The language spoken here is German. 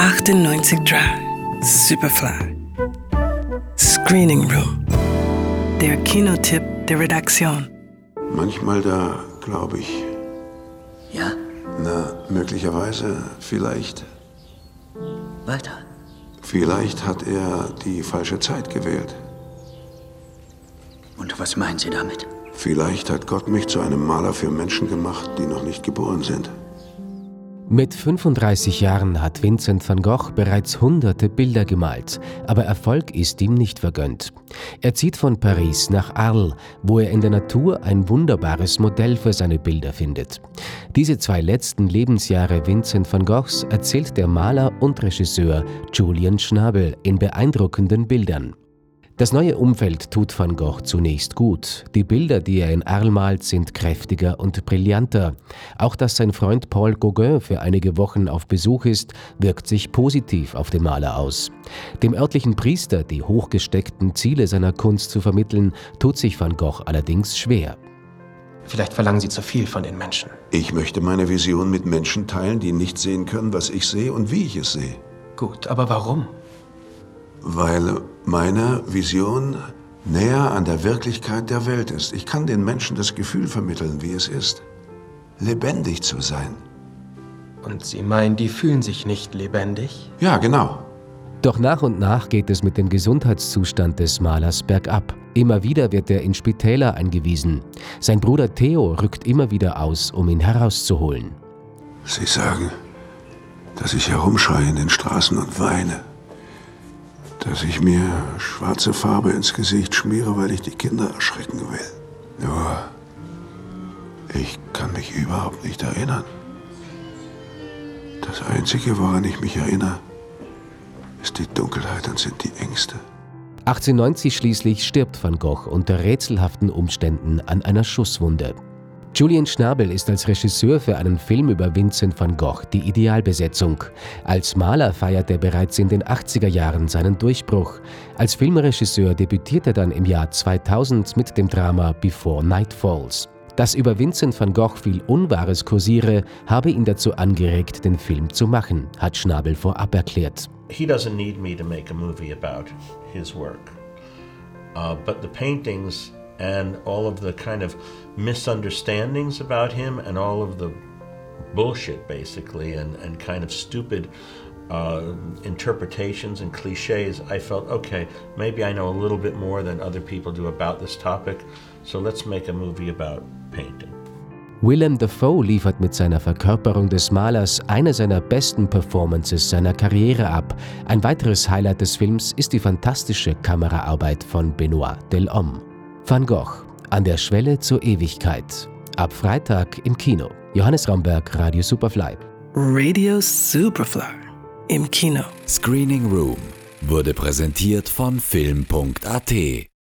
98 Drive, Superfly. Screening Room. Der Kinotipp der Redaktion. Manchmal da, glaube ich. Ja? Na, möglicherweise, vielleicht. Weiter. Vielleicht hat er die falsche Zeit gewählt. Und was meinen Sie damit? Vielleicht hat Gott mich zu einem Maler für Menschen gemacht, die noch nicht geboren sind. Mit 35 Jahren hat Vincent van Gogh bereits hunderte Bilder gemalt, aber Erfolg ist ihm nicht vergönnt. Er zieht von Paris nach Arles, wo er in der Natur ein wunderbares Modell für seine Bilder findet. Diese zwei letzten Lebensjahre Vincent van Goghs erzählt der Maler und Regisseur Julian Schnabel in beeindruckenden Bildern. Das neue Umfeld tut Van Gogh zunächst gut. Die Bilder, die er in Arles malt, sind kräftiger und brillanter. Auch dass sein Freund Paul Gauguin für einige Wochen auf Besuch ist, wirkt sich positiv auf den Maler aus. Dem örtlichen Priester die hochgesteckten Ziele seiner Kunst zu vermitteln, tut sich Van Gogh allerdings schwer. Vielleicht verlangen Sie zu viel von den Menschen. Ich möchte meine Vision mit Menschen teilen, die nicht sehen können, was ich sehe und wie ich es sehe. Gut, aber warum? Weil meine Vision näher an der Wirklichkeit der Welt ist. Ich kann den Menschen das Gefühl vermitteln, wie es ist, lebendig zu sein. Und Sie meinen, die fühlen sich nicht lebendig? Ja, genau. Doch nach und nach geht es mit dem Gesundheitszustand des Malers bergab. Immer wieder wird er in Spitäler eingewiesen. Sein Bruder Theo rückt immer wieder aus, um ihn herauszuholen. Sie sagen, dass ich herumschreie in den Straßen und weine dass ich mir schwarze Farbe ins Gesicht schmiere, weil ich die Kinder erschrecken will. Nur, ich kann mich überhaupt nicht erinnern. Das Einzige, woran ich mich erinnere, ist die Dunkelheit und sind die Ängste. 1890 schließlich stirbt Van Gogh unter rätselhaften Umständen an einer Schusswunde. Julian Schnabel ist als Regisseur für einen Film über Vincent van Gogh die Idealbesetzung. Als Maler feiert er bereits in den 80er Jahren seinen Durchbruch. Als Filmregisseur debütiert er dann im Jahr 2000 mit dem Drama Before Night Falls. Dass über Vincent van Gogh viel Unwahres kursiere, habe ihn dazu angeregt, den Film zu machen, hat Schnabel vorab erklärt. He doesn't need me to make a movie about his work. Uh, but the paintings and all of the kind of misunderstandings about him and all of the bullshit basically and, and kind of stupid uh, interpretations and cliches, I felt, okay, maybe I know a little bit more than other people do about this topic, so let's make a movie about painting. Willem Dafoe liefert mit seiner Verkörperung des Malers eine seiner besten Performances seiner Karriere ab. Ein weiteres Highlight des Films ist die fantastische Kameraarbeit von Benoit Delhomme. Van Gogh an der Schwelle zur Ewigkeit. Ab Freitag im Kino. Johannes Ramberg, Radio Superfly. Radio Superfly im Kino. Screening Room wurde präsentiert von Film.at